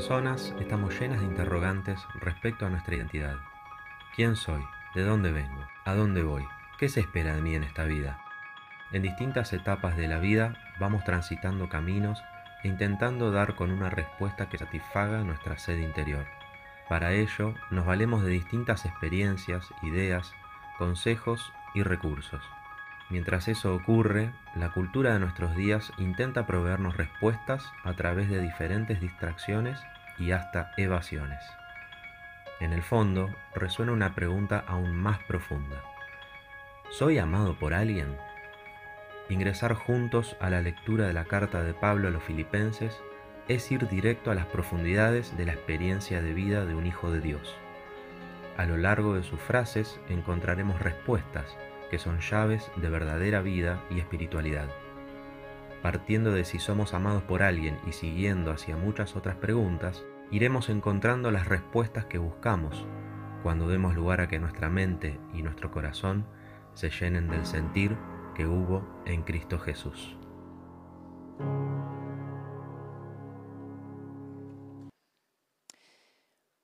personas estamos llenas de interrogantes respecto a nuestra identidad. ¿Quién soy? ¿De dónde vengo? ¿A dónde voy? ¿Qué se espera de mí en esta vida? En distintas etapas de la vida vamos transitando caminos e intentando dar con una respuesta que satisfaga nuestra sed interior. Para ello nos valemos de distintas experiencias, ideas, consejos y recursos. Mientras eso ocurre, la cultura de nuestros días intenta proveernos respuestas a través de diferentes distracciones y hasta evasiones. En el fondo, resuena una pregunta aún más profunda. ¿Soy amado por alguien? Ingresar juntos a la lectura de la carta de Pablo a los filipenses es ir directo a las profundidades de la experiencia de vida de un hijo de Dios. A lo largo de sus frases encontraremos respuestas que son llaves de verdadera vida y espiritualidad. Partiendo de si somos amados por alguien y siguiendo hacia muchas otras preguntas, iremos encontrando las respuestas que buscamos cuando demos lugar a que nuestra mente y nuestro corazón se llenen del sentir que hubo en Cristo Jesús.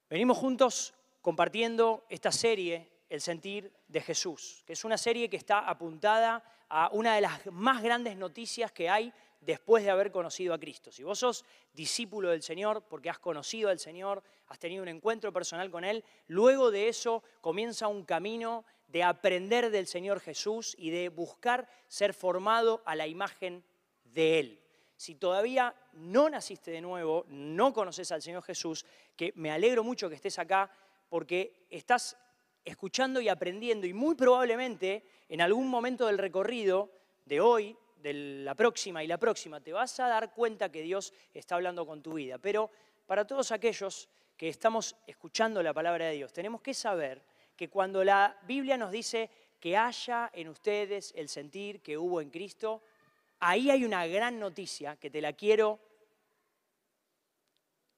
Venimos juntos compartiendo esta serie el sentir de Jesús, que es una serie que está apuntada a una de las más grandes noticias que hay después de haber conocido a Cristo. Si vos sos discípulo del Señor porque has conocido al Señor, has tenido un encuentro personal con Él, luego de eso comienza un camino de aprender del Señor Jesús y de buscar ser formado a la imagen de Él. Si todavía no naciste de nuevo, no conoces al Señor Jesús, que me alegro mucho que estés acá porque estás escuchando y aprendiendo y muy probablemente en algún momento del recorrido de hoy, de la próxima y la próxima, te vas a dar cuenta que Dios está hablando con tu vida. Pero para todos aquellos que estamos escuchando la palabra de Dios, tenemos que saber que cuando la Biblia nos dice que haya en ustedes el sentir que hubo en Cristo, ahí hay una gran noticia que te la quiero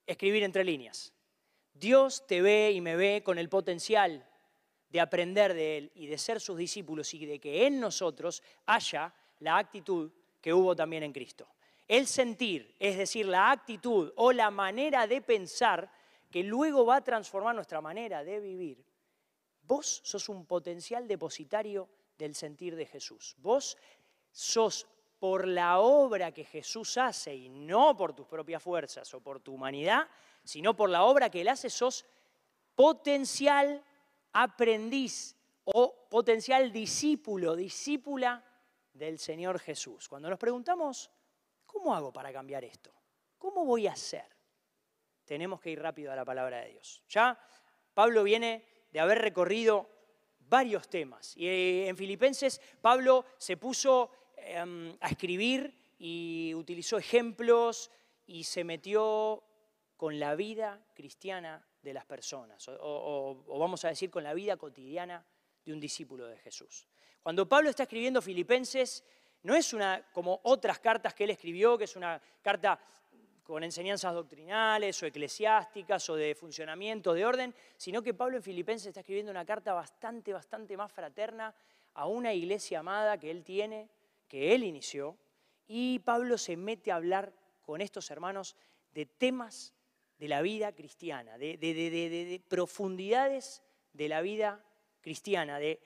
escribir entre líneas. Dios te ve y me ve con el potencial de aprender de Él y de ser sus discípulos y de que en nosotros haya la actitud que hubo también en Cristo. El sentir, es decir, la actitud o la manera de pensar que luego va a transformar nuestra manera de vivir. Vos sos un potencial depositario del sentir de Jesús. Vos sos por la obra que Jesús hace y no por tus propias fuerzas o por tu humanidad, sino por la obra que Él hace, sos potencial aprendiz o potencial discípulo, discípula del Señor Jesús. Cuando nos preguntamos, ¿cómo hago para cambiar esto? ¿Cómo voy a hacer? Tenemos que ir rápido a la palabra de Dios. Ya Pablo viene de haber recorrido varios temas. Y eh, en Filipenses Pablo se puso em, a escribir y utilizó ejemplos y se metió con la vida cristiana de las personas, o, vamos a decir con la vida cotidiana de un discípulo de Jesús. Cuando Pablo está escribiendo Filipenses, no es una como otras cartas que él escribió, que es una carta con enseñanzas doctrinales o eclesiásticas o de funcionamiento, de orden, sino que Pablo en Filipenses está escribiendo una carta bastante, bastante más fraterna a una iglesia amada que él tiene, que él inició, y Pablo se mete a hablar con estos hermanos de temas de la vida cristiana, de, profundidades de la vida cristiana, de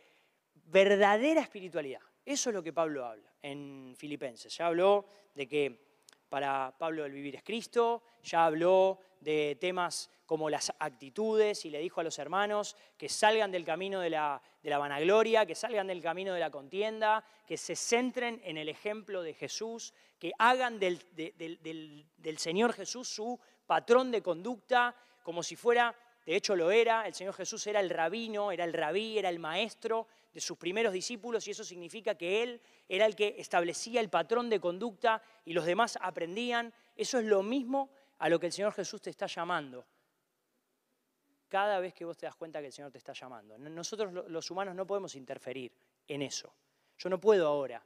verdadera espiritualidad. Eso es lo que Pablo habla en Filipenses. Ya habló de que para Pablo el vivir es Cristo, ya habló de temas como las actitudes y le dijo a los hermanos que salgan del camino de la, vanagloria, que salgan del camino de la contienda, que se centren en el ejemplo de Jesús, que hagan del, del Señor Jesús su patrón de conducta, como si fuera, de hecho lo era, el Señor Jesús era el rabino, era el rabí, era el maestro de sus primeros discípulos y eso significa que Él era el que establecía el patrón de conducta y los demás aprendían. Eso es lo mismo a lo que el Señor Jesús te está llamando. Cada vez que vos te das cuenta que el Señor te está llamando. Nosotros los humanos no podemos interferir en eso. Yo no puedo ahora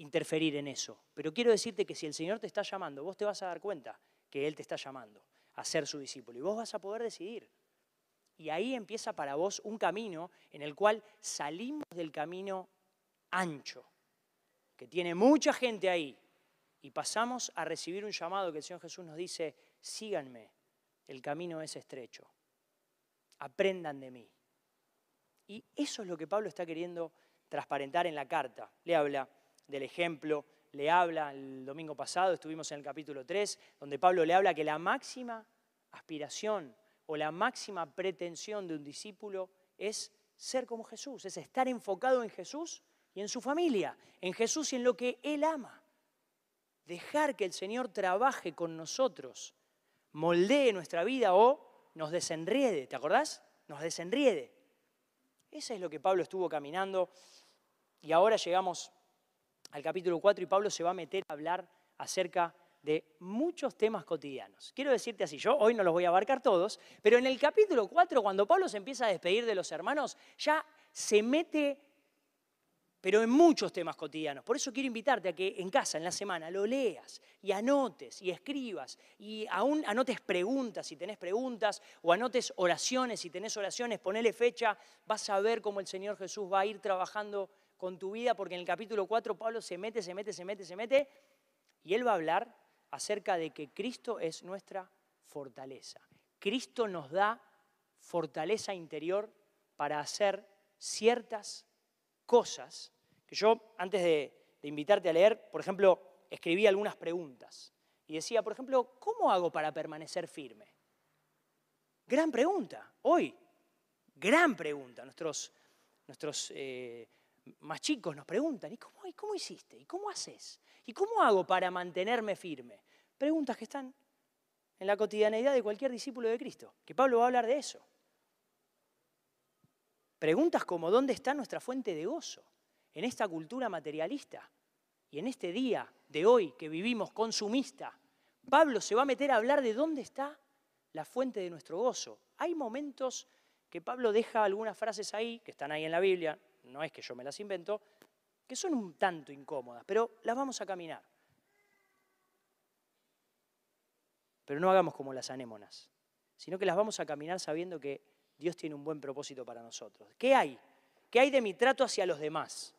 interferir en eso. Pero quiero decirte que si el Señor te está llamando, vos te vas a dar cuenta que Él te está llamando a ser su discípulo. Y vos vas a poder decidir. Y ahí empieza para vos un camino en el cual salimos del camino ancho, que tiene mucha gente ahí, y pasamos a recibir un llamado que el Señor Jesús nos dice, síganme, el camino es estrecho. Aprendan de mí. Y eso es lo que Pablo está queriendo transparentar en la carta. Le habla del ejemplo, le habla, el domingo pasado estuvimos en el capítulo 3, donde Pablo le habla que la máxima aspiración o la máxima pretensión de un discípulo es ser como Jesús, es estar enfocado en Jesús y en su familia, en Jesús y en lo que Él ama. Dejar que el Señor trabaje con nosotros, moldee nuestra vida o nos desenriede, ¿te acordás? Nos desenriede. Eso es lo que Pablo estuvo caminando y ahora llegamos al capítulo 4 y Pablo se va a meter a hablar acerca de muchos temas cotidianos. Quiero decirte así, yo hoy no los voy a abarcar todos, pero en el capítulo 4, cuando Pablo se empieza a despedir de los hermanos, ya se mete, pero en muchos temas cotidianos. Por eso quiero invitarte a que en casa, en la semana, lo leas y anotes y escribas y aún anotes preguntas si tenés preguntas o anotes oraciones si tenés oraciones, ponele fecha, vas a ver cómo el Señor Jesús va a ir trabajando con tu vida, porque en el capítulo 4 Pablo se mete, se mete, se mete, se mete, y él va a hablar acerca de que Cristo es nuestra fortaleza. Cristo nos da fortaleza interior para hacer ciertas cosas que yo, antes de, invitarte a leer, por ejemplo, escribí algunas preguntas. Y decía, por ejemplo, ¿cómo hago para permanecer firme? Gran pregunta, hoy, gran pregunta. Nuestros, nuestros eh, más chicos nos preguntan, ¿y cómo, ¿y cómo hiciste? ¿Y cómo haces? ¿Y cómo hago para mantenerme firme? Preguntas que están en la cotidianeidad de cualquier discípulo de Cristo, que Pablo va a hablar de eso. Preguntas como ¿dónde está nuestra fuente de gozo en esta cultura materialista y en este día de hoy que vivimos consumista? Pablo se va a meter a hablar de dónde está la fuente de nuestro gozo. Hay momentos que Pablo deja algunas frases ahí, que están ahí en la Biblia, no es que yo me las invento, que son un tanto incómodas, pero las vamos a caminar. Pero no hagamos como las anémonas, sino que las vamos a caminar sabiendo que Dios tiene un buen propósito para nosotros. ¿Qué hay? ¿Qué hay de mi trato hacia los demás?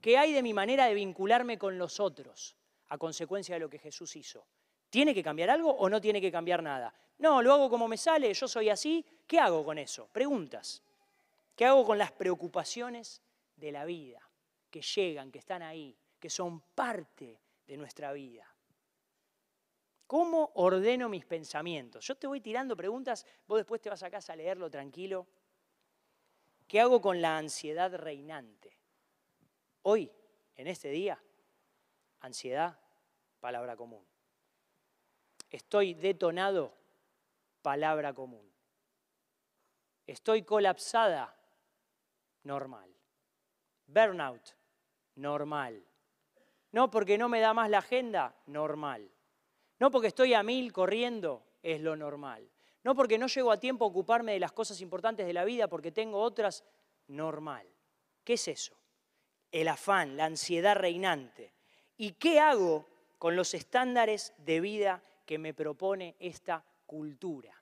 ¿Qué hay de mi manera de vincularme con los otros a consecuencia de lo que Jesús hizo? ¿Tiene que cambiar algo o no tiene que cambiar nada? No, lo hago como me sale, yo soy así. ¿Qué hago con eso? Preguntas. ¿Qué hago con las preocupaciones de la vida que llegan, que están ahí, que son parte de nuestra vida? ¿Cómo ordeno mis pensamientos? Yo te voy tirando preguntas, vos después te vas a casa a leerlo tranquilo. ¿Qué hago con la ansiedad reinante? Hoy, en este día, ansiedad, palabra común. Estoy detonado, palabra común. Estoy colapsada, normal. Burnout, normal. No porque no me da más la agenda, normal. No porque estoy a mil corriendo, es lo normal. No porque no llego a tiempo a ocuparme de las cosas importantes de la vida porque tengo otras, normal. ¿Qué es eso? El afán, la ansiedad reinante. ¿Y qué hago con los estándares de vida que me propone esta cultura?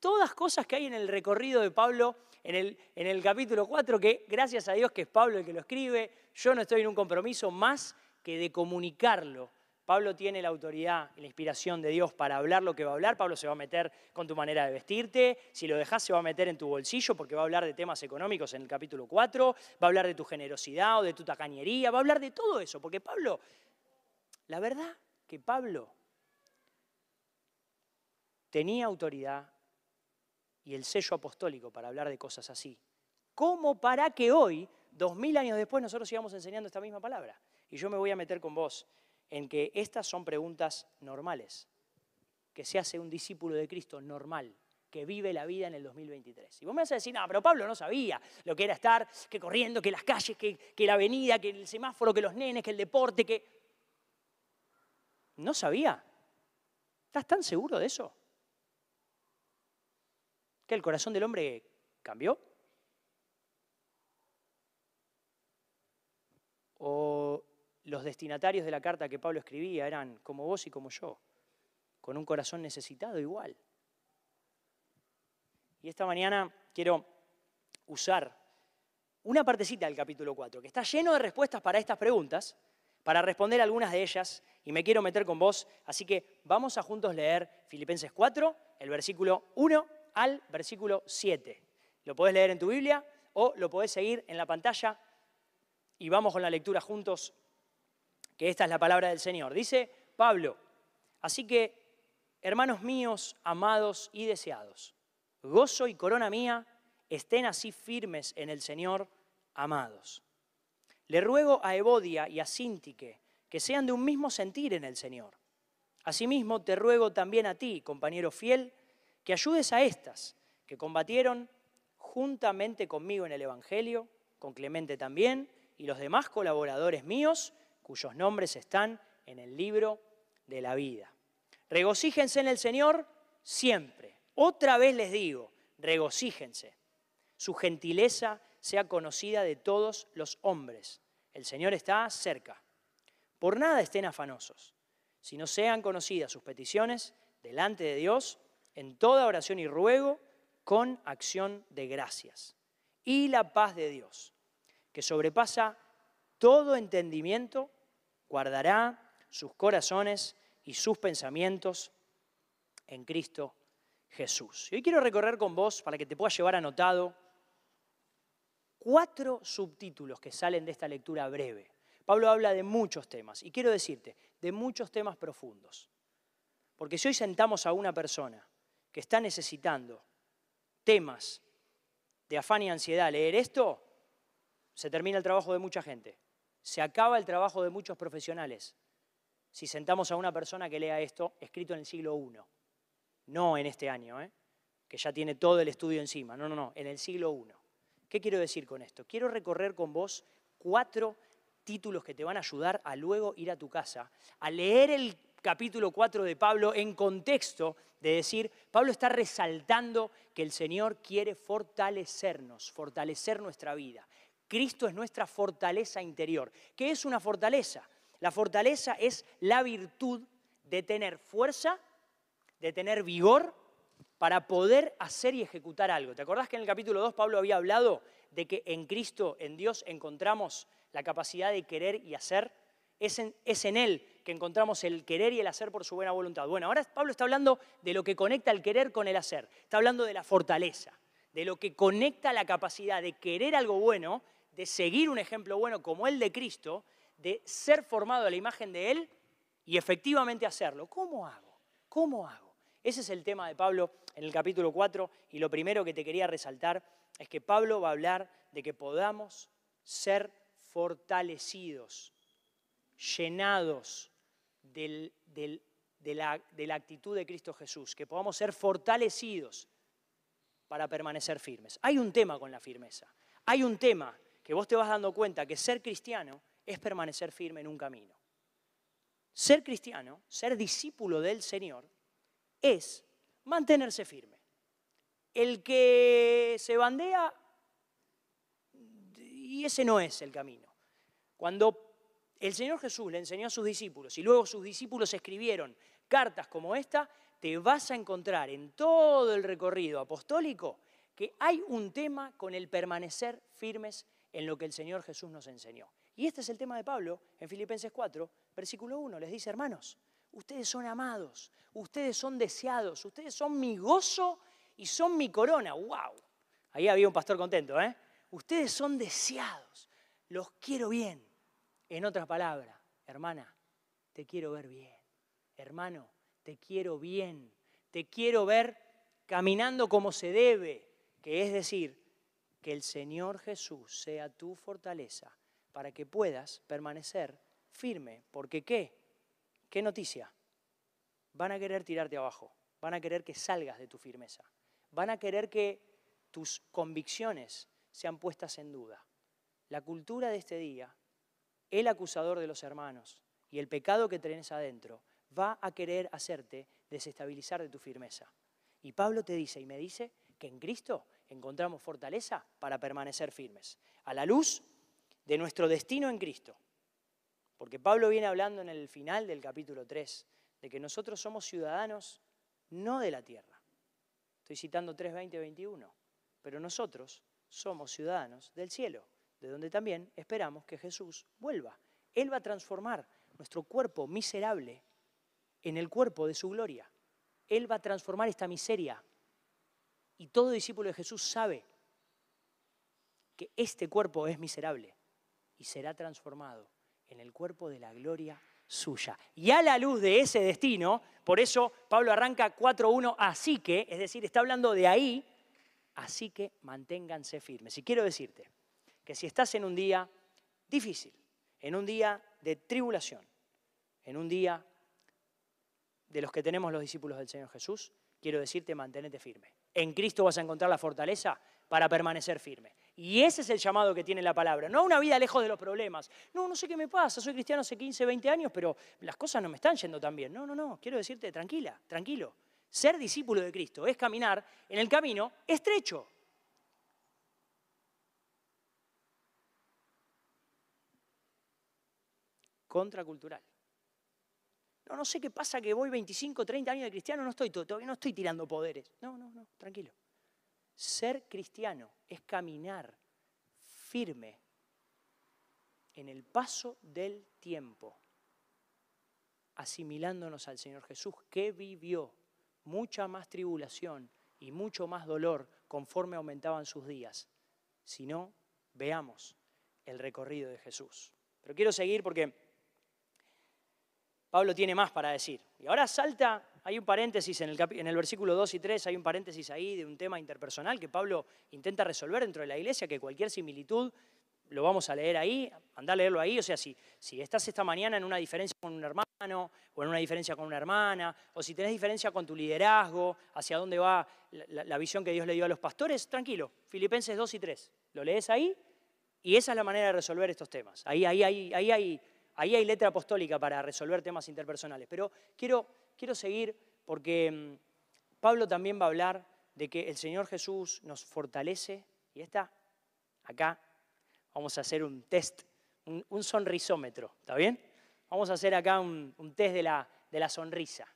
Todas cosas que hay en el recorrido de Pablo en el, en el capítulo 4, que gracias a Dios que es Pablo el que lo escribe, yo no estoy en un compromiso más que de comunicarlo. Pablo tiene la autoridad y la inspiración de Dios para hablar lo que va a hablar. Pablo se va a meter con tu manera de vestirte. Si lo dejas, se va a meter en tu bolsillo porque va a hablar de temas económicos en el capítulo 4. Va a hablar de tu generosidad o de tu tacañería. Va a hablar de todo eso. Porque Pablo, la verdad que Pablo tenía autoridad y el sello apostólico para hablar de cosas así, como para que hoy, dos mil años después, nosotros sigamos enseñando esta misma palabra. Y yo me voy a meter con vos en que estas son preguntas normales, que se hace un discípulo de Cristo normal, que vive la vida en el 2023. Y vos me vas a decir, no, pero Pablo no sabía lo que era estar, que corriendo, que las calles, que, que la avenida, que el semáforo, que los nenes, que el deporte, que... No sabía. ¿Estás tan seguro de eso? ¿Que el corazón del hombre cambió? ¿O los destinatarios de la carta que Pablo escribía eran como vos y como yo, con un corazón necesitado igual? Y esta mañana quiero usar una partecita del capítulo 4, que está lleno de respuestas para estas preguntas, para responder algunas de ellas y me quiero meter con vos, así que vamos a juntos leer Filipenses 4, el versículo 1 al versículo 7. Lo podés leer en tu Biblia o lo podés seguir en la pantalla y vamos con la lectura juntos, que esta es la palabra del Señor. Dice Pablo, así que, hermanos míos, amados y deseados, gozo y corona mía, estén así firmes en el Señor, amados. Le ruego a Evodia y a Sintique que sean de un mismo sentir en el Señor. Asimismo, te ruego también a ti, compañero fiel, que ayudes a estas que combatieron juntamente conmigo en el Evangelio, con Clemente también, y los demás colaboradores míos, cuyos nombres están en el libro de la vida. Regocíjense en el Señor siempre. Otra vez les digo, regocíjense. Su gentileza sea conocida de todos los hombres. El Señor está cerca. Por nada estén afanosos, sino sean conocidas sus peticiones delante de Dios en toda oración y ruego con acción de gracias. Y la paz de Dios, que sobrepasa todo entendimiento, guardará sus corazones y sus pensamientos en Cristo Jesús. Y hoy quiero recorrer con vos, para que te puedas llevar anotado, cuatro subtítulos que salen de esta lectura breve. Pablo habla de muchos temas, y quiero decirte, de muchos temas profundos. Porque si hoy sentamos a una persona que está necesitando temas de afán y ansiedad, leer esto, se termina el trabajo de mucha gente. Se acaba el trabajo de muchos profesionales. Si sentamos a una persona que lea esto, escrito en el siglo I, no en este año, ¿eh? que ya tiene todo el estudio encima, no, no, no, en el siglo I. ¿Qué quiero decir con esto? Quiero recorrer con vos cuatro títulos que te van a ayudar a luego ir a tu casa, a leer el capítulo 4 de Pablo en contexto de decir, Pablo está resaltando que el Señor quiere fortalecernos, fortalecer nuestra vida. Cristo es nuestra fortaleza interior. ¿Qué es una fortaleza? La fortaleza es la virtud de tener fuerza, de tener vigor para poder hacer y ejecutar algo. ¿Te acordás que en el capítulo 2 Pablo había hablado de que en Cristo, en Dios, encontramos la capacidad de querer y hacer? Es en, es en, Él que encontramos el querer y el hacer por su buena voluntad. Bueno, ahora Pablo está hablando de lo que conecta el querer con el hacer. Está hablando de la fortaleza, de lo que conecta la capacidad de querer algo bueno, de seguir un ejemplo bueno como el de Cristo, de ser formado a la imagen de Él y efectivamente hacerlo. ¿Cómo hago? ¿Cómo hago? Ese es el tema de Pablo en el capítulo 4 y lo primero que te quería resaltar es que Pablo va a hablar de que podamos ser fortalecidos, llenados de, la, de la actitud de Cristo Jesús, que podamos ser fortalecidos para permanecer firmes. Hay un tema con la firmeza, hay un tema que vos te vas dando cuenta que ser cristiano es permanecer firme en un camino. Ser cristiano, ser discípulo del Señor, es mantenerse firme. El que se bandea, y ese no es el camino. Cuando el Señor Jesús le enseñó a sus discípulos y luego sus discípulos escribieron cartas como esta, te vas a encontrar en todo el recorrido apostólico que hay un tema con el permanecer firmes en lo que el Señor Jesús nos enseñó. Y este es el tema de Pablo en Filipenses 4, versículo 1. Les dice, hermanos, Ustedes son amados, ustedes son deseados, ustedes son mi gozo y son mi corona. ¡Wow! Ahí había un pastor contento, ¿eh? Ustedes son deseados, los quiero bien. En otras palabras, hermana, te quiero ver bien. Hermano, te quiero bien. Te quiero ver caminando como se debe, que es decir, que el Señor Jesús sea tu fortaleza para que puedas permanecer firme. Porque ¿qué? ¿Qué noticia? Van a querer tirarte abajo, van a querer que salgas de tu firmeza, van a querer que tus convicciones sean puestas en duda. La cultura de este día, el acusador de los hermanos y el pecado que tenés adentro va a querer hacerte desestabilizar de tu firmeza. Y Pablo te dice y me dice que en Cristo encontramos fortaleza para permanecer firmes, a la luz de nuestro destino en Cristo. Porque Pablo viene hablando en el final del capítulo 3 de que nosotros somos ciudadanos no de la tierra. Estoy citando 3, 20, 21. Pero nosotros somos ciudadanos del cielo, de donde también esperamos que Jesús vuelva. Él va a transformar nuestro cuerpo miserable en el cuerpo de su gloria. Él va a transformar esta miseria. Y todo discípulo de Jesús sabe que este cuerpo es miserable y será transformado en el cuerpo de la gloria suya. Y a la luz de ese destino, por eso Pablo arranca 4.1, así que, es decir, está hablando de ahí, así que manténganse firmes. Y quiero decirte que si estás en un día difícil, en un día de tribulación, en un día de los que tenemos los discípulos del Señor Jesús, quiero decirte, manténete firme. En Cristo vas a encontrar la fortaleza para permanecer firme. Y ese es el llamado que tiene la palabra. No una vida lejos de los problemas. No, no sé qué me pasa, soy cristiano hace 15, 20 años, pero las cosas no me están yendo tan bien. No, no, no, quiero decirte, tranquila, tranquilo. Ser discípulo de Cristo es caminar en el camino estrecho. Contracultural. No, no sé qué pasa que voy 25, 30 años de cristiano, no estoy, todavía no estoy tirando poderes. No, no, no, tranquilo. Ser cristiano es caminar firme en el paso del tiempo, asimilándonos al Señor Jesús, que vivió mucha más tribulación y mucho más dolor conforme aumentaban sus días. Si no, veamos el recorrido de Jesús. Pero quiero seguir porque Pablo tiene más para decir. Y ahora salta, hay un paréntesis en el, versículo 2 y 3, hay un paréntesis ahí de un tema interpersonal que Pablo intenta resolver dentro de la iglesia, que cualquier similitud lo vamos a leer ahí, anda a leerlo ahí, o sea, si, estás esta mañana en una diferencia con un hermano o en una diferencia con una hermana, o si tenés diferencia con tu liderazgo, hacia dónde va la, la visión que Dios le dio a los pastores, tranquilo, Filipenses 2 y 3, lo lees ahí y esa es la manera de resolver estos temas. Ahí, ahí, ahí, ahí hay Ahí hay letra apostólica para resolver temas interpersonales. Pero quiero, quiero seguir porque mm, Pablo también va a hablar de que el Señor Jesús nos fortalece. Y está acá, vamos a hacer un test, un, sonrisómetro, ¿está bien? Vamos a hacer acá un, test de la, de la sonrisa.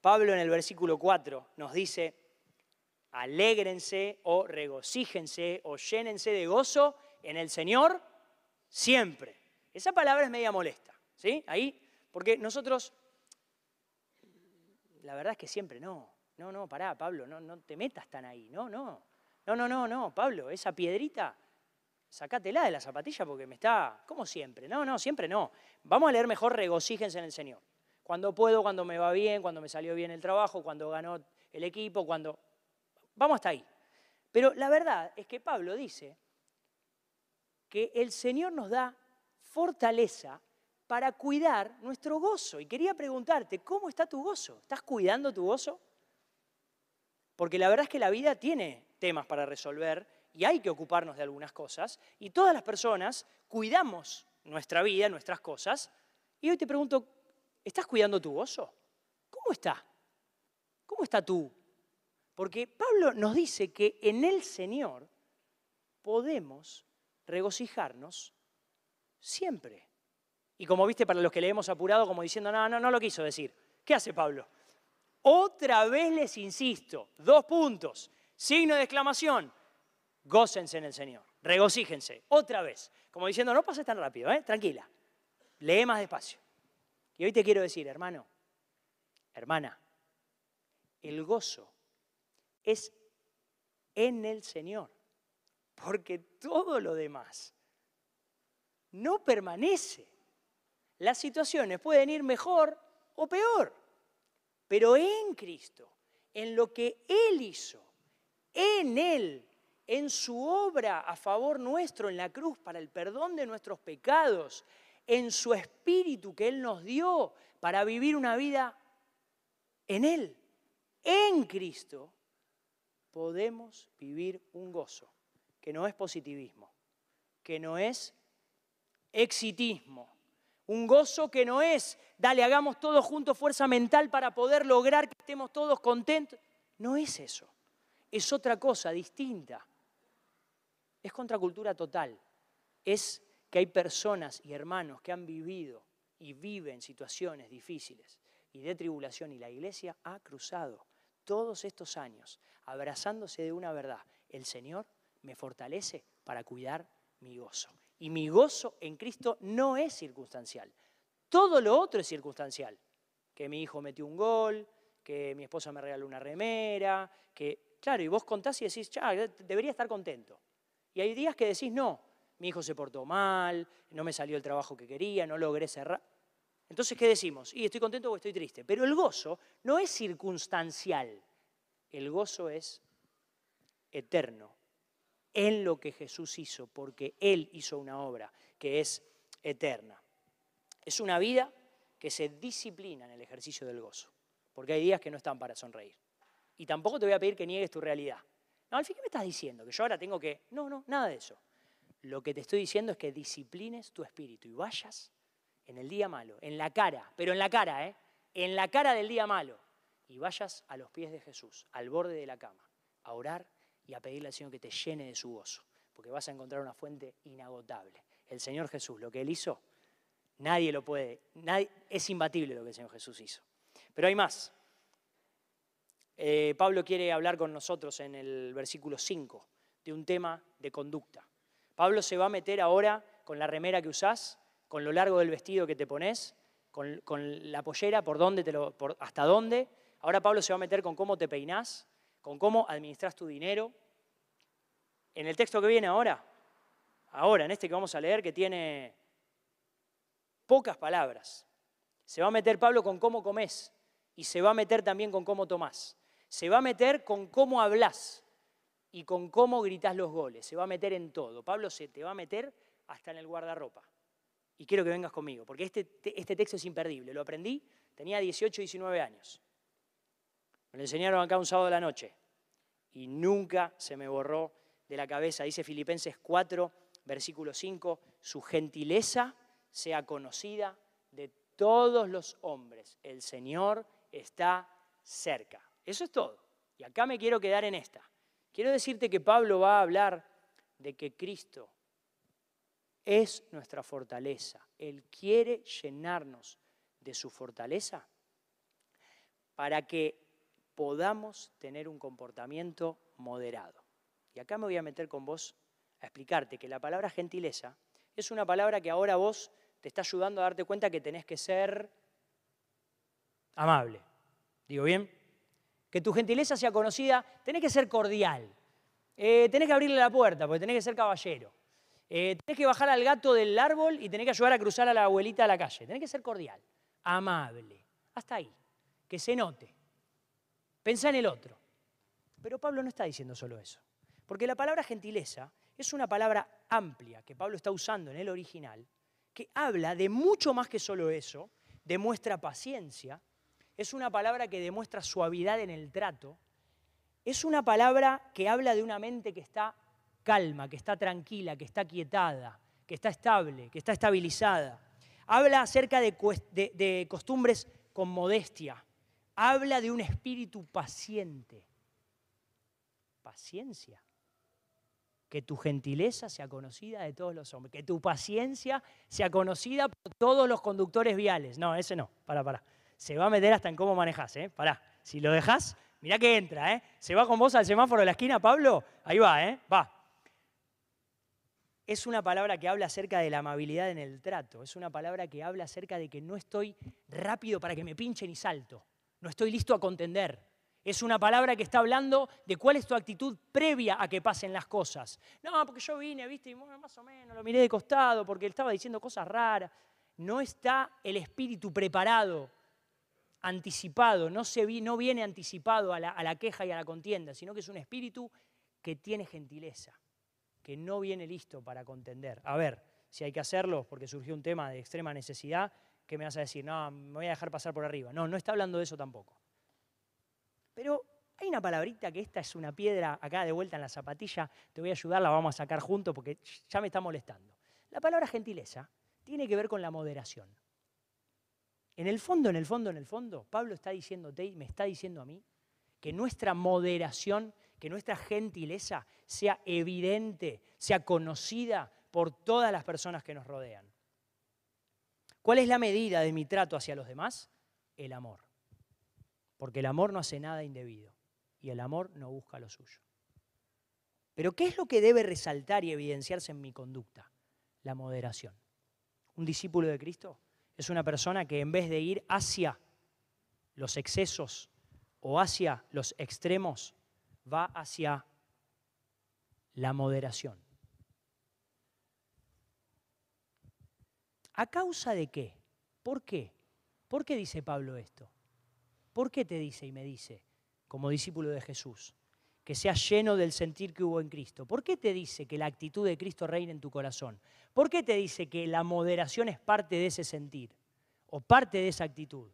Pablo en el versículo 4 nos dice, alégrense o regocíjense o llénense de gozo en el Señor siempre. Esa palabra es media molesta, ¿sí? Ahí, porque nosotros, la verdad es que siempre no. No, no, pará, Pablo, no, no te metas tan ahí. No, no. No, no, no, no, Pablo, esa piedrita, sacátela de la zapatilla porque me está, como siempre. No, no, siempre no. Vamos a leer mejor regocíjense en el Señor. Cuando puedo, cuando me va bien, cuando me salió bien el trabajo, cuando ganó el equipo, cuando... Vamos hasta ahí. Pero la verdad es que Pablo dice que el Señor nos da fortaleza para cuidar nuestro gozo. Y quería preguntarte, ¿cómo está tu gozo? ¿Estás cuidando tu gozo? Porque la verdad es que la vida tiene temas para resolver y hay que ocuparnos de algunas cosas. Y todas las personas cuidamos nuestra vida, nuestras cosas. Y hoy te pregunto, ¿estás cuidando tu gozo? ¿Cómo está? ¿Cómo está tú? Porque Pablo nos dice que en el Señor podemos regocijarnos Siempre. Y como viste, para los que le hemos apurado, como diciendo, no, no, no lo quiso decir. ¿Qué hace Pablo? Otra vez les insisto, dos puntos, signo de exclamación, gócense en el Señor, regocíjense, otra vez. Como diciendo, no pases tan rápido, ¿eh? tranquila, lee más despacio. Y hoy te quiero decir, hermano, hermana, el gozo es en el Señor, porque todo lo demás no permanece. Las situaciones pueden ir mejor o peor, pero en Cristo, en lo que Él hizo, en Él, en su obra a favor nuestro en la cruz para el perdón de nuestros pecados, en su espíritu que Él nos dio para vivir una vida en Él, en Cristo, podemos vivir un gozo que no es positivismo, que no es exitismo. Un gozo que no es, dale, hagamos todos juntos fuerza mental para poder lograr que estemos todos contentos. No es eso. Es otra cosa distinta. Es contracultura total. Es que hay personas y hermanos que han vivido y viven situaciones difíciles y de tribulación y la iglesia ha cruzado todos estos años abrazándose de una verdad. El Señor me fortalece para cuidar mi gozo. Y mi gozo en Cristo no es circunstancial. Todo lo otro es circunstancial. Que mi hijo metió un gol, que mi esposa me regaló una remera, que, claro, y vos contás y decís, ya, debería estar contento. Y hay días que decís, no, mi hijo se portó mal, no me salió el trabajo que quería, no logré cerrar. Entonces, ¿qué decimos? Y estoy contento o estoy triste. Pero el gozo no es circunstancial. El gozo es eterno en lo que Jesús hizo, porque Él hizo una obra que es eterna. Es una vida que se disciplina en el ejercicio del gozo, porque hay días que no están para sonreír. Y tampoco te voy a pedir que niegues tu realidad. No, al fin, ¿qué me estás diciendo? Que yo ahora tengo que... No, no, nada de eso. Lo que te estoy diciendo es que disciplines tu espíritu y vayas en el día malo, en la cara, pero en la cara, ¿eh? En la cara del día malo. Y vayas a los pies de Jesús, al borde de la cama, a orar y a pedirle al Señor que te llene de su gozo, porque vas a encontrar una fuente inagotable. El Señor Jesús, lo que Él hizo, nadie lo puede, es imbatible lo que el Señor Jesús hizo. Pero hay más. Eh, Pablo quiere hablar con nosotros en el versículo 5 de un tema de conducta. Pablo se va a meter ahora con la remera que usás, con lo largo del vestido que te pones, con, la pollera, por dónde te lo, hasta dónde. Ahora Pablo se va a meter con cómo te peinás, con cómo administras tu dinero. En el texto que viene ahora, ahora, en este que vamos a leer, que tiene pocas palabras, se va a meter Pablo con cómo comes y se va a meter también con cómo tomás. Se va a meter con cómo hablas y con cómo gritas los goles. Se va a meter en todo. Pablo se te va a meter hasta en el guardarropa. Y quiero que vengas conmigo, porque este, este texto es imperdible. Lo aprendí, tenía 18, 19 años. Me lo enseñaron acá un sábado de la noche y nunca se me borró de la cabeza. Dice Filipenses 4, versículo 5, su gentileza sea conocida de todos los hombres. El Señor está cerca. Eso es todo. Y acá me quiero quedar en esta. Quiero decirte que Pablo va a hablar de que Cristo es nuestra fortaleza. Él quiere llenarnos de su fortaleza para que podamos tener un comportamiento moderado. Y acá me voy a meter con vos a explicarte que la palabra gentileza es una palabra que ahora vos te está ayudando a darte cuenta que tenés que ser amable. ¿Digo bien? Que tu gentileza sea conocida, tenés que ser cordial. Eh, tenés que abrirle la puerta, porque tenés que ser caballero. Eh, tenés que bajar al gato del árbol y tenés que ayudar a cruzar a la abuelita a la calle. Tenés que ser cordial, amable. Hasta ahí. Que se note. Pensá en el otro. Pero Pablo no está diciendo solo eso. Porque la palabra gentileza es una palabra amplia que Pablo está usando en el original, que habla de mucho más que solo eso, demuestra paciencia, es una palabra que demuestra suavidad en el trato, es una palabra que habla de una mente que está calma, que está tranquila, que está quietada, que está estable, que está estabilizada. Habla acerca de, de costumbres con modestia, habla de un espíritu paciente. Paciencia. Que tu gentileza sea conocida de todos los hombres. Que tu paciencia sea conocida por todos los conductores viales. No, ese no. Para, para. Se va a meter hasta en cómo manejas, ¿eh? Pará. Si lo dejas, mirá que entra, ¿eh? Se va con vos al semáforo de la esquina, Pablo. Ahí va, ¿eh? Va. Es una palabra que habla acerca de la amabilidad en el trato. Es una palabra que habla acerca de que no estoy rápido para que me pinchen y salto no estoy listo a contender. Es una palabra que está hablando de cuál es tu actitud previa a que pasen las cosas. No, porque yo vine, viste, y más o menos lo miré de costado porque él estaba diciendo cosas raras. No está el espíritu preparado, anticipado, no, se no viene anticipado a la, a la queja y a la contienda, sino que es un espíritu que tiene gentileza, que no viene listo para contender. A ver, si hay que hacerlo, porque surgió un tema de extrema necesidad, ¿qué me vas a decir? No, me voy a dejar pasar por arriba. No, no está hablando de eso tampoco. Pero hay una palabrita que esta es una piedra acá de vuelta en la zapatilla, te voy a ayudar, la vamos a sacar juntos porque ya me está molestando. La palabra gentileza tiene que ver con la moderación. En el fondo, en el fondo, en el fondo, Pablo está diciendo, me está diciendo a mí que nuestra moderación, que nuestra gentileza sea evidente, sea conocida por todas las personas que nos rodean. ¿Cuál es la medida de mi trato hacia los demás? El amor. Porque el amor no hace nada indebido y el amor no busca lo suyo. Pero ¿qué es lo que debe resaltar y evidenciarse en mi conducta? La moderación. Un discípulo de Cristo es una persona que en vez de ir hacia los excesos o hacia los extremos, va hacia la moderación. ¿A causa de qué? ¿Por qué? ¿Por qué dice Pablo esto? ¿Por qué te dice y me dice, como discípulo de Jesús, que seas lleno del sentir que hubo en Cristo? ¿Por qué te dice que la actitud de Cristo reina en tu corazón? ¿Por qué te dice que la moderación es parte de ese sentir o parte de esa actitud?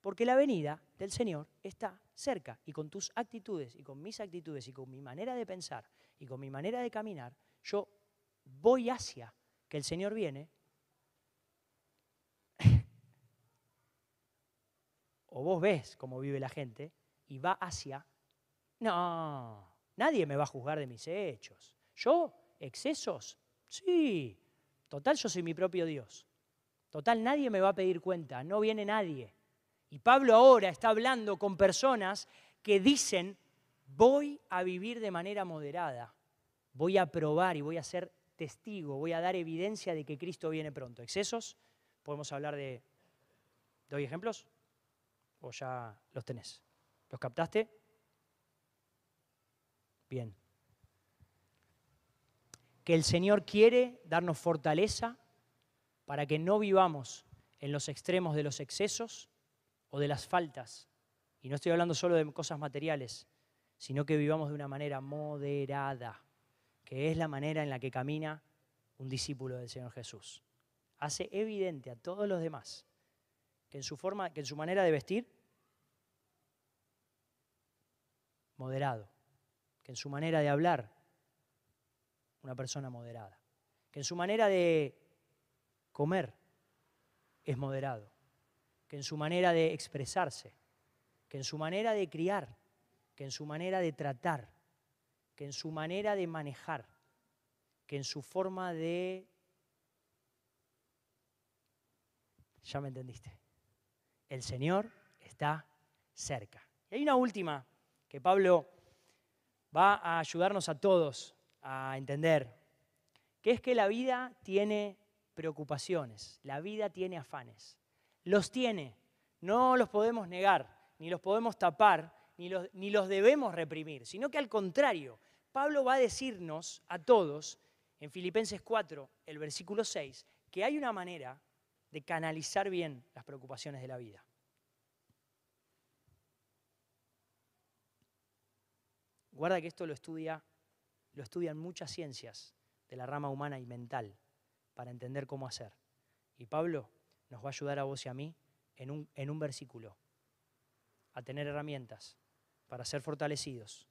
Porque la venida del Señor está cerca y con tus actitudes y con mis actitudes y con mi manera de pensar y con mi manera de caminar, yo voy hacia que el Señor viene o vos ves cómo vive la gente y va hacia, no, nadie me va a juzgar de mis hechos. ¿Yo? ¿Excesos? Sí. Total, yo soy mi propio Dios. Total, nadie me va a pedir cuenta, no viene nadie. Y Pablo ahora está hablando con personas que dicen, voy a vivir de manera moderada, voy a probar y voy a ser testigo, voy a dar evidencia de que Cristo viene pronto. ¿Excesos? Podemos hablar de... ¿Doy ejemplos? ¿O ya los tenés? ¿Los captaste? Bien. Que el Señor quiere darnos fortaleza para que no vivamos en los extremos de los excesos o de las faltas. Y no estoy hablando solo de cosas materiales, sino que vivamos de una manera moderada, que es la manera en la que camina un discípulo del Señor Jesús. Hace evidente a todos los demás que en su forma, que en su manera de vestir, moderado, que en su manera de hablar, una persona moderada, que en su manera de comer es moderado, que en su manera de expresarse, que en su manera de criar, que en su manera de tratar, que en su manera de manejar, que en su forma de... Ya me entendiste el Señor está cerca. Y hay una última que Pablo va a ayudarnos a todos a entender, que es que la vida tiene preocupaciones, la vida tiene afanes. Los tiene, no los podemos negar, ni los podemos tapar, ni los, ni los debemos reprimir, sino que al contrario, Pablo va a decirnos a todos en Filipenses 4, el versículo 6, que hay una manera de canalizar bien las preocupaciones de la vida. Guarda que esto lo estudia, lo estudian muchas ciencias de la rama humana y mental para entender cómo hacer. Y Pablo nos va a ayudar a vos y a mí en un, en un versículo a tener herramientas para ser fortalecidos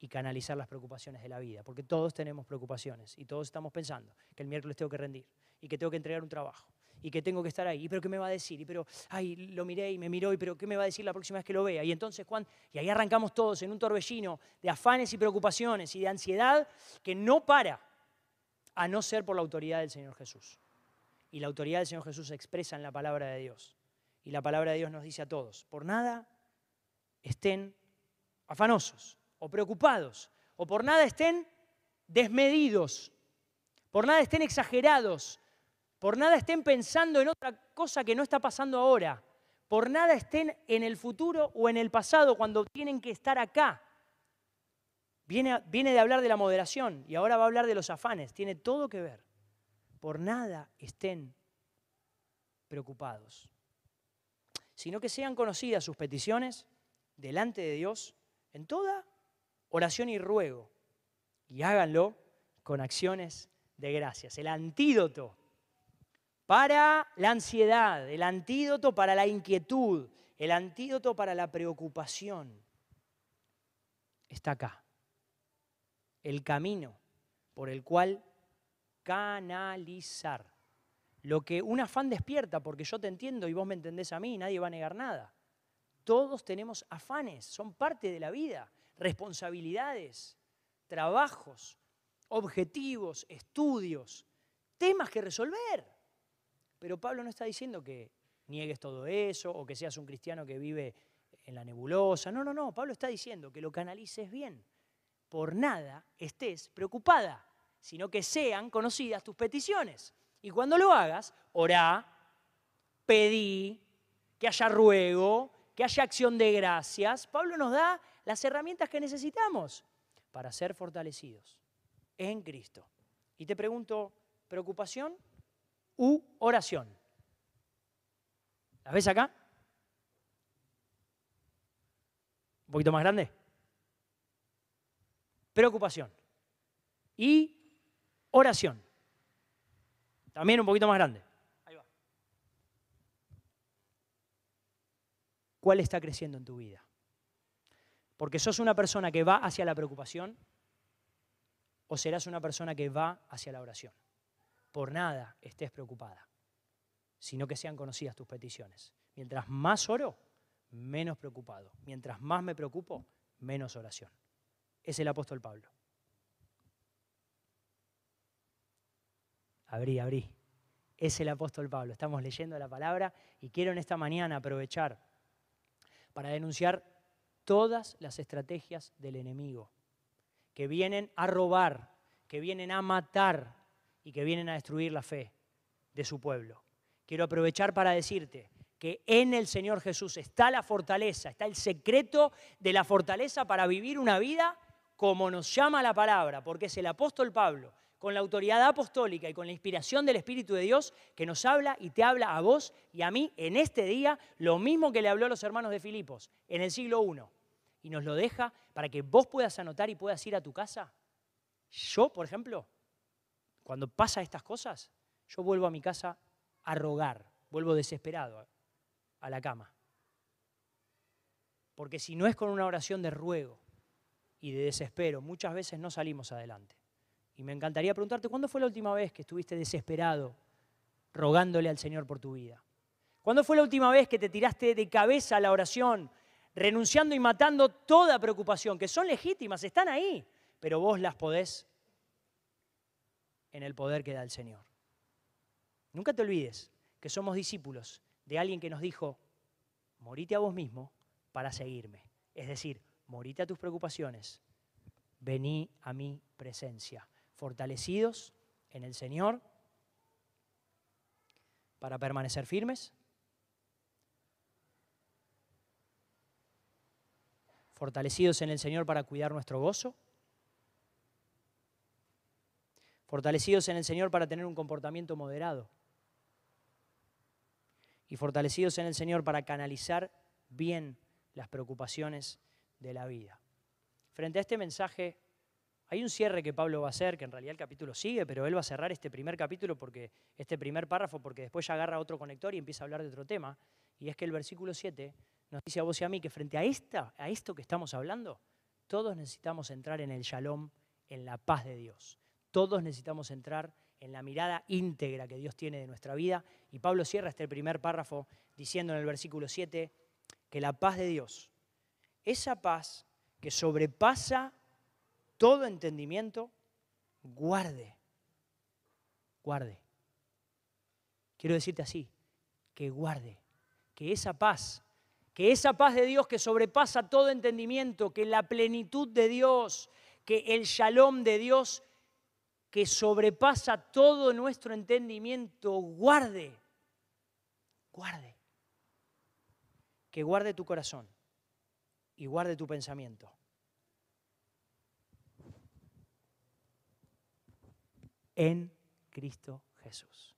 y canalizar las preocupaciones de la vida, porque todos tenemos preocupaciones y todos estamos pensando que el miércoles tengo que rendir y que tengo que entregar un trabajo y que tengo que estar ahí. ¿Y pero qué me va a decir? Y pero, ay, lo miré y me miró, y pero qué me va a decir la próxima vez que lo vea? Y entonces, Juan, y ahí arrancamos todos en un torbellino de afanes y preocupaciones y de ansiedad que no para, a no ser por la autoridad del Señor Jesús. Y la autoridad del Señor Jesús se expresa en la palabra de Dios. Y la palabra de Dios nos dice a todos, por nada estén afanosos o preocupados, o por nada estén desmedidos, por nada estén exagerados, por nada estén pensando en otra cosa que no está pasando ahora, por nada estén en el futuro o en el pasado cuando tienen que estar acá. Viene, de hablar de la moderación y ahora va a hablar de los afanes, tiene todo que ver. Por nada estén preocupados, sino que sean conocidas sus peticiones delante de Dios en toda oración y ruego. Y háganlo con acciones de gracias. El antídoto para la ansiedad, el antídoto para la inquietud, el antídoto para la preocupación está acá. El camino por el cual canalizar lo que un afán despierta, porque yo te entiendo y vos me entendés a mí, nadie va a negar nada. Todos tenemos afanes, son parte de la vida responsabilidades, trabajos, objetivos, estudios, temas que resolver. Pero Pablo no está diciendo que niegues todo eso o que seas un cristiano que vive en la nebulosa. No, no, no. Pablo está diciendo que lo canalices bien. Por nada estés preocupada, sino que sean conocidas tus peticiones. Y cuando lo hagas, orá, pedí, que haya ruego, que haya acción de gracias. Pablo nos da las herramientas que necesitamos para ser fortalecidos en Cristo. Y te pregunto, ¿preocupación u oración? ¿La ves acá? ¿Un poquito más grande? Preocupación. Y oración. También un poquito más grande. Ahí va. ¿Cuál está creciendo en tu vida? Porque sos una persona que va hacia la preocupación o serás una persona que va hacia la oración. Por nada estés preocupada, sino que sean conocidas tus peticiones. Mientras más oro, menos preocupado. Mientras más me preocupo, menos oración. Es el apóstol Pablo. Abrí, abrí. Es el apóstol Pablo. Estamos leyendo la palabra y quiero en esta mañana aprovechar para denunciar todas las estrategias del enemigo que vienen a robar, que vienen a matar y que vienen a destruir la fe de su pueblo. Quiero aprovechar para decirte que en el Señor Jesús está la fortaleza, está el secreto de la fortaleza para vivir una vida como nos llama la palabra, porque es el apóstol Pablo, con la autoridad apostólica y con la inspiración del Espíritu de Dios, que nos habla y te habla a vos y a mí en este día lo mismo que le habló a los hermanos de Filipos en el siglo I y nos lo deja para que vos puedas anotar y puedas ir a tu casa. Yo, por ejemplo, cuando pasa estas cosas, yo vuelvo a mi casa a rogar, vuelvo desesperado a la cama. Porque si no es con una oración de ruego y de desespero, muchas veces no salimos adelante. Y me encantaría preguntarte, ¿cuándo fue la última vez que estuviste desesperado rogándole al Señor por tu vida? ¿Cuándo fue la última vez que te tiraste de cabeza a la oración renunciando y matando toda preocupación, que son legítimas, están ahí, pero vos las podés en el poder que da el Señor. Nunca te olvides que somos discípulos de alguien que nos dijo, morite a vos mismo para seguirme. Es decir, morite a tus preocupaciones, vení a mi presencia, fortalecidos en el Señor para permanecer firmes fortalecidos en el Señor para cuidar nuestro gozo, fortalecidos en el Señor para tener un comportamiento moderado y fortalecidos en el Señor para canalizar bien las preocupaciones de la vida. Frente a este mensaje, hay un cierre que Pablo va a hacer, que en realidad el capítulo sigue, pero él va a cerrar este primer capítulo, porque este primer párrafo, porque después ya agarra otro conector y empieza a hablar de otro tema, y es que el versículo 7 nos dice a vos y a mí que frente a, esta, a esto que estamos hablando, todos necesitamos entrar en el shalom, en la paz de Dios. Todos necesitamos entrar en la mirada íntegra que Dios tiene de nuestra vida. Y Pablo cierra este primer párrafo diciendo en el versículo 7 que la paz de Dios, esa paz que sobrepasa todo entendimiento, guarde, guarde. Quiero decirte así, que guarde, que esa paz que esa paz de Dios que sobrepasa todo entendimiento, que la plenitud de Dios, que el shalom de Dios que sobrepasa todo nuestro entendimiento, guarde, guarde, que guarde tu corazón y guarde tu pensamiento. En Cristo Jesús.